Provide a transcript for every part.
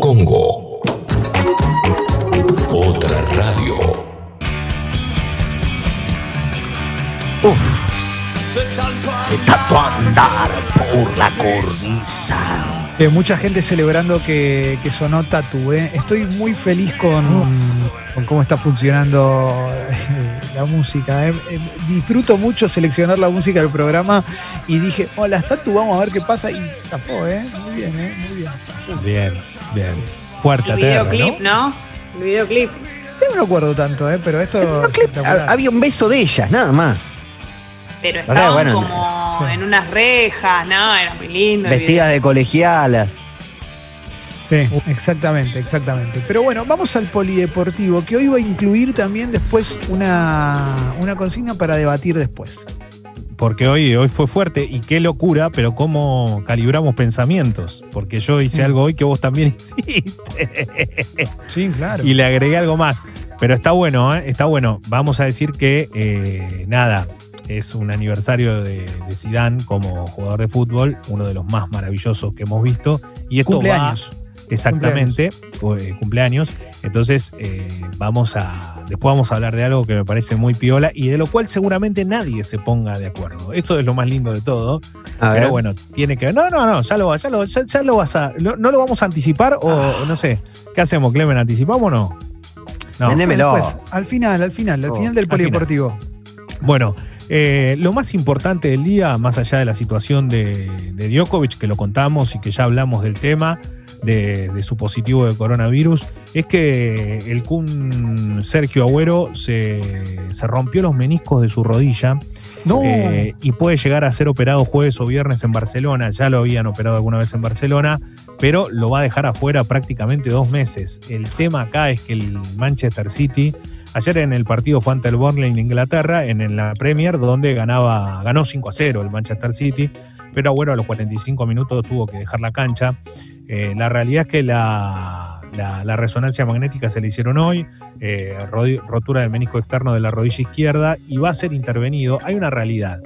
Congo. Otra radio. De tanto andar por la cornisa. Eh, mucha gente celebrando que, que sonó Tatu. ¿eh? Estoy muy feliz con, con cómo está funcionando eh, la música. ¿eh? Eh, disfruto mucho seleccionar la música del programa y dije, hola, Tatu, vamos a ver qué pasa. Y zapó, ¿eh? Muy bien, ¿eh? Muy bien. Bien, bien. Fuerte, El aterra, videoclip, ¿no? ¿no? El videoclip. Sí, no me acuerdo tanto, ¿eh? Pero esto. Ha- había un beso de ellas, nada más. Pero sea, estaban bueno, como sí. en unas rejas, ¿no? Era muy lindo. Vestidas de colegialas. Sí, exactamente, exactamente. Pero bueno, vamos al polideportivo, que hoy va a incluir también después una, una consigna para debatir después. Porque hoy, hoy fue fuerte y qué locura, pero cómo calibramos pensamientos. Porque yo hice Mm. algo hoy que vos también hiciste. Sí, claro. y le agregué algo más. Pero está bueno, ¿eh? está bueno. Vamos a decir que, eh, nada, es un aniversario de, de Zidane como jugador de fútbol, uno de los más maravillosos que hemos visto. Y esto Cumpleaños. va exactamente, eh, cumpleaños. Entonces, eh, vamos a. Después vamos a hablar de algo que me parece muy piola y de lo cual seguramente nadie se ponga de acuerdo. Esto es lo más lindo de todo. A ver. Pero bueno, tiene que. No, no, no, ya lo, ya lo, ya, ya lo vas a. ¿No, no lo vamos a anticipar o Ah. no sé? ¿Qué hacemos, Clemen? ¿Anticipamos o no? No. Después, al final, al final, al Oh, final del polideportivo. Bueno, eh, lo más importante del día, más allá de la situación de, de Djokovic, que lo contamos y que ya hablamos del tema, de, de su positivo de coronavirus, es que el Kun Sergio Agüero se, se rompió los meniscos de su rodilla No, eh, y puede llegar a ser operado jueves o viernes en Barcelona. Ya lo habían operado alguna vez en Barcelona, pero lo va a dejar afuera prácticamente dos meses. El tema acá es que el Manchester City, ayer en el partido fue ante el Burnley en Inglaterra, en, en la Premier, donde ganaba, ganó 5 a 0 el Manchester City, pero bueno, a los 45 minutos tuvo que dejar la cancha. Eh, la realidad es que la, la- resonancia magnética se le hicieron hoy, eh, rotura del menisco externo de la rodilla izquierda y va a ser intervenido. Hay una realidad.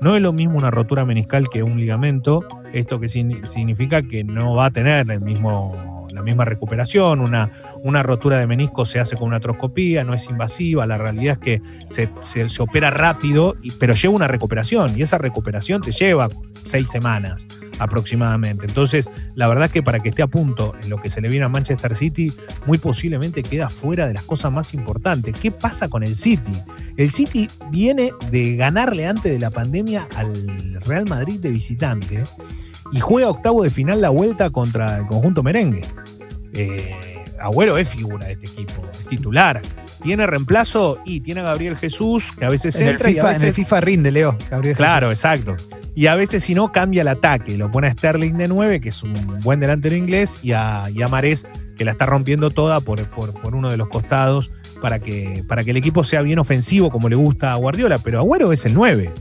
No es lo mismo una rotura meniscal que un ligamento. Esto que signi- significa que no va a tener el mismo, la misma recuperación. Una, una rotura de menisco se hace con una atroscopía, no es invasiva. La realidad es que se, se- se opera rápido, y- pero lleva una recuperación. Y esa recuperación te lleva seis semanas aproximadamente. Entonces, la verdad es que para que esté a punto en lo que se le viene a Manchester City, muy posiblemente queda fuera de las cosas más importantes. ¿Qué pasa con el City? El City viene de ganarle antes de la pandemia al Real Madrid de visitante y juega octavo de final la vuelta contra el conjunto merengue. Eh, Agüero es figura de este equipo, es titular. Tiene reemplazo y tiene a Gabriel Jesús, que a veces en el, entra y a FIFA, en veces el FIFA rinde, Leo. Gabriel Claro, exacto. Y a veces, si no, cambia el ataque. Lo pone a Sterling de 9, que es un buen delantero inglés, y a, y a Marés, que la está rompiendo toda por, por, por uno de los costados, para que, para que el equipo sea bien ofensivo, como le gusta a Guardiola. Pero Agüero es el 9.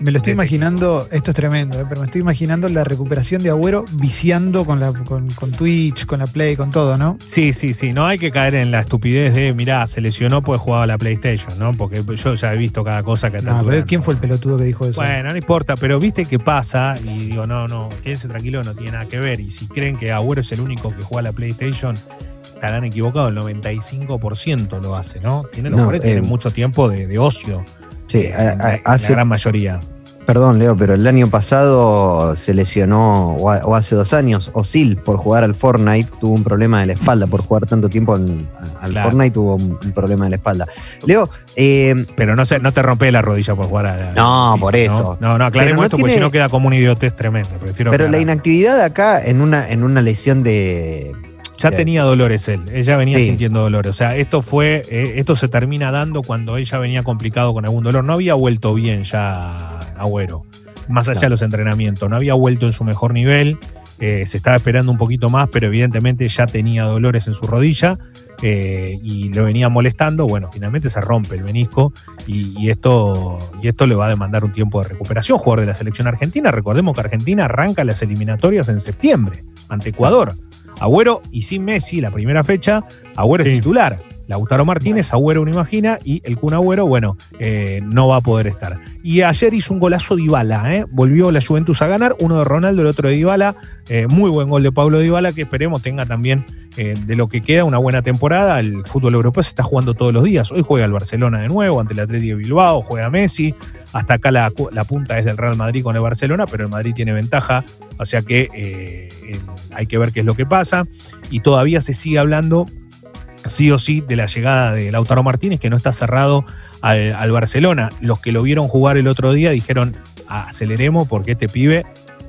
Me lo estoy imaginando, esto es tremendo, ¿eh? pero me estoy imaginando la recuperación de Agüero viciando con, la, con, con Twitch, con la Play, con todo, ¿no? Sí, sí, sí. No hay que caer en la estupidez de, mirá, se lesionó porque jugaba a la PlayStation, ¿no? Porque yo ya he visto cada cosa que No, pero ¿quién fue el pelotudo que dijo eso? Bueno, no importa, pero viste qué pasa y digo, no, no, quédense tranquilo, no tiene nada que ver. Y si creen que Agüero es el único que juega a la PlayStation, estarán equivocados, el 95% lo hace, ¿no? Tienen, los No, jugadores eh, tienen mucho tiempo de, de ocio, Sí, a- a- hace, la gran mayoría. perdón, Leo, pero el año pasado se lesionó, o, a- o hace dos años, Osil por jugar al Fortnite tuvo un problema de la espalda, por jugar tanto tiempo en- al Claro. Fortnite tuvo un, un problema de la espalda. Leo, eh, Pero no, se, no te rompe la rodilla por jugar a la. No, FIFA, por eso. No, no, aclaremos no esto porque tiene- si no queda como un idiotez tremendo. Prefiero pero la inactividad acá en una, en una lesión de... Ya tenía dolores él, ella venía Sí. sintiendo dolores. O sea, esto fue, eh, esto se termina dando cuando ella venía complicado con algún dolor. No había vuelto bien ya Agüero, más allá de los entrenamientos. No había vuelto en su mejor nivel. eh, se estaba esperando un poquito más, pero evidentemente ya tenía dolores en su rodilla eh, y lo venía molestando. Bueno, finalmente se rompe el menisco y, y esto, y esto le va a demandar un tiempo de recuperación. Jugador de la selección argentina, recordemos que Argentina arranca las eliminatorias en septiembre ante Ecuador. Agüero y sin Messi, la primera fecha, Agüero Sí. es titular. Lautaro Martínez, Agüero uno imagina, y el Kun Agüero, bueno, eh, no va a poder estar. Y ayer hizo un golazo Dybala, ¿eh? volvió la Juventus a ganar, uno de Ronaldo, el otro de Dybala, eh, muy buen gol de Pablo Dybala, que esperemos tenga también eh, de lo que queda una buena temporada. El fútbol europeo se está jugando todos los días. Hoy juega el Barcelona de nuevo ante el Atlético de Bilbao, juega Messi. Hasta acá la, la punta es del Real Madrid con el Barcelona, pero el Madrid tiene ventaja, o sea que eh, hay que ver qué es lo que pasa. Y todavía se sigue hablando sí o sí de la llegada de Lautaro Martínez, que no está cerrado al, al Barcelona. Los que lo vieron jugar el otro día dijeron, aceleremos porque este pibe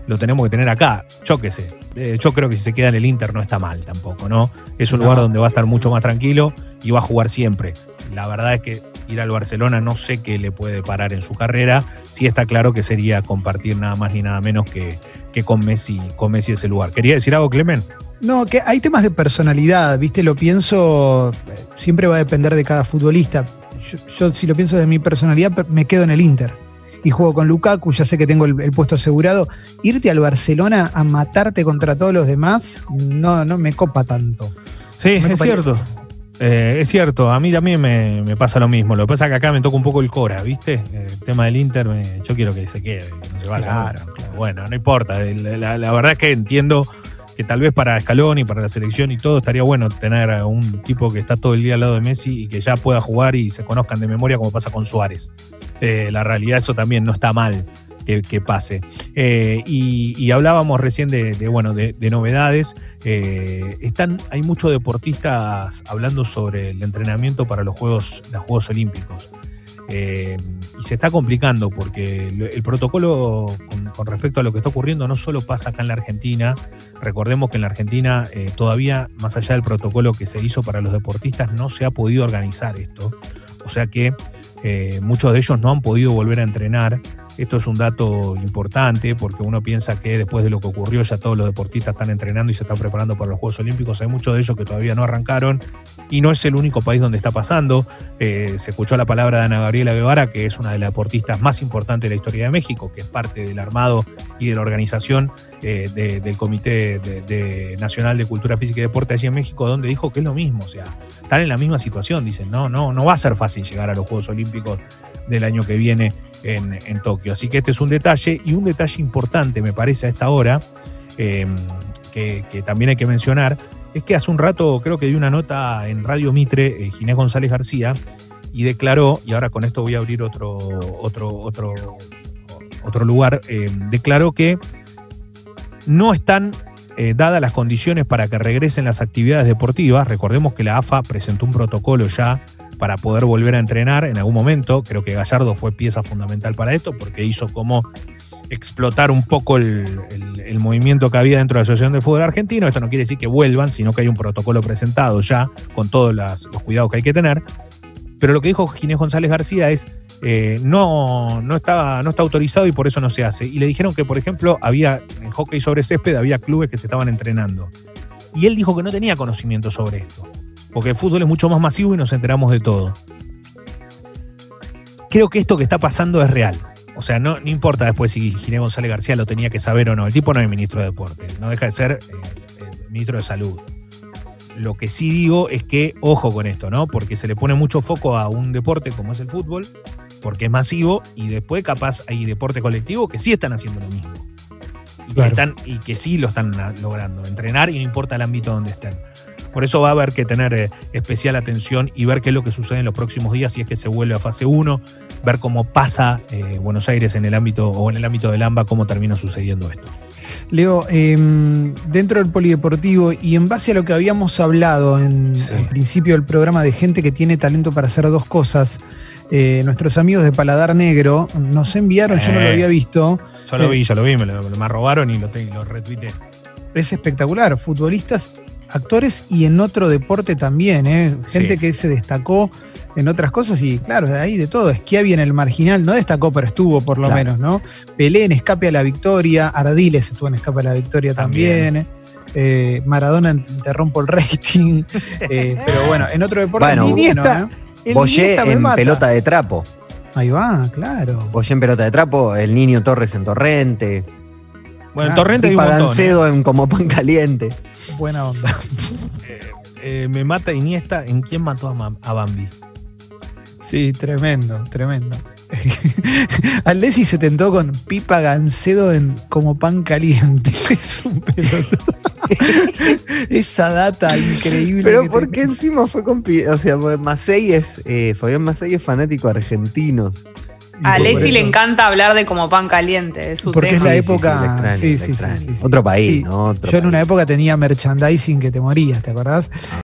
lo tenemos que tener acá. Yo qué sé. Eh, yo creo que si se queda en el Inter no está mal tampoco, ¿no? Es un No. lugar donde va a estar mucho más tranquilo y va a jugar siempre. La verdad es que ir al Barcelona no sé qué le puede parar en su carrera. Sí está claro que sería compartir nada más ni nada menos que, que con Messi, con Messi ese lugar. ¿Quería decir algo, Clemen? No, que hay temas de personalidad, ¿viste? Lo pienso, eh, siempre va a depender de cada futbolista. Yo, yo, si lo pienso de mi personalidad, pe- me quedo en el Inter. Y juego con Lukaku, ya sé que tengo el, el puesto asegurado. Irte al Barcelona a matarte contra todos los demás, no, no me copa tanto. Sí, Me es cierto. Eh, es cierto, a mí también me, me pasa lo mismo. Lo que pasa es que acá me toca un poco el Cora, ¿viste? El tema del Inter, me- yo quiero que se quede, que no se vaya. Claro, claro. Bueno, no importa. La verdad es que entiendo que tal vez para Escalón y para la selección y todo estaría bueno tener a un tipo que está todo el día al lado de Messi y que ya pueda jugar y se conozcan de memoria como pasa con Suárez. Eh, la realidad eso también no está mal que, que pase. Eh, y, hablábamos recién de, bueno, de, de novedades. Eh, están, hay muchos deportistas hablando sobre el entrenamiento para los Juegos, los Juegos Olímpicos. Eh, y se está complicando porque el protocolo con, respecto a lo que está ocurriendo no solo pasa acá en la Argentina, recordemos que en la Argentina eh, todavía, más allá del protocolo que se hizo para los deportistas, no se ha podido organizar esto. O sea que eh, muchos de ellos no han podido volver a entrenar. Esto es un dato importante porque uno piensa que después de lo que ocurrió ya todos los deportistas están entrenando y se están preparando para los Juegos Olímpicos. Hay muchos de ellos que todavía no arrancaron y no es el único país donde está pasando. Eh, se escuchó la palabra de Ana Gabriela Guevara, que es una de las deportistas más importantes de la historia de México, que es parte del armado y de la organización eh, de- del Comité Nacional de Cultura Física y Deporte allí en México, donde dijo que es lo mismo. O sea, están en la misma situación. Dicen, no, no, no va a ser fácil llegar a los Juegos Olímpicos del año que viene en, en Tokio. Así que este es un detalle y un detalle importante, me parece, a esta hora, eh, que, también hay que mencionar, es que hace un rato creo que dio una nota en Radio Mitre, eh, Ginés González García, y declaró, y ahora con esto voy a abrir otro, otro, otro, otro lugar, eh, declaró que no están eh, dadas las condiciones para que regresen las actividades deportivas. Recordemos que la AFA presentó un protocolo ya para poder volver a entrenar en algún momento. Creo que Gallardo fue pieza fundamental para esto porque hizo como explotar un poco el, movimiento que había dentro de la Asociación de Fútbol Argentino. Esto no quiere decir que vuelvan, sino que hay un protocolo presentado ya con todos los cuidados que hay que tener. Pero lo que dijo Ginés González García es, eh, no, no, está, no está autorizado y por eso no se hace. Y le dijeron que, por ejemplo, había en hockey sobre césped, había clubes que se estaban entrenando. Y él dijo que no tenía conocimiento sobre esto, porque el fútbol es mucho más masivo y nos enteramos de todo. Creo que esto que está pasando es real. O sea, no, no importa después si Ginés González García lo tenía que saber o no. El tipo no es ministro de Deporte, no deja de ser eh, ministro de Salud. Lo que sí digo es que, ojo con esto, ¿no? Porque se le pone mucho foco a un deporte como es el fútbol, porque es masivo, y después capaz hay deporte colectivo que sí están haciendo lo mismo. Y, Claro. que, están, y que sí lo están ah, logrando, entrenar y no importa el ámbito donde estén. Por eso va a haber que tener eh, especial atención y ver qué es lo que sucede en los próximos días, si es que se vuelve a fase 1, ver cómo pasa eh, Buenos Aires en el ámbito o en el ámbito del AMBA, cómo termina sucediendo esto. Leo, eh, dentro del polideportivo y en base a lo que habíamos hablado en, Sí. al principio del programa de gente que tiene talento para hacer dos cosas, eh, nuestros amigos de Paladar Negro nos enviaron, yo no lo había visto, Yo lo vi, yo lo vi, me lo me robaron y lo, te- lo retuiteé. es espectacular, futbolistas, actores y en otro deporte también, ¿eh? gente Sí. que se destacó en otras cosas y claro, ahí de todo, Schiavi en el marginal, no destacó, pero estuvo por lo Claro. menos, ¿no? Pelé en Escape a la Victoria, Ardiles estuvo en Escape a la Victoria también. También. eh, Maradona interrumpo el rating, eh, pero bueno, en otro deporte Bueno, Iniesta. ¿eh? Boyé en pelota de trapo. Ahí va, claro. Boyé en pelota de trapo, el niño Torres en Torrente. Bueno, en Ah, Torrente hay un Pipa montón. ¿eh? Gancedo en como pan caliente. Buena onda. eh, me mata Iniesta. ¿En quién mató a, Bambi? Sí, tremendo, tremendo. Aldesi se tentó con Pipa Gancedo en como pan caliente. Es un pelotudo. Esa data increíble. Pero que ¿por te- qué encima fue con... Pi- O sea, porque Macei es... eh, Fabián Macei es fanático argentino. A Leslie le encanta hablar de como pan caliente, es su Porque es tema. la sí, sí, época- sí, sí, sí, extraño. Otro país. ¿no? Otro Yo en una época tenía merchandising que te morías, ¿te acordás?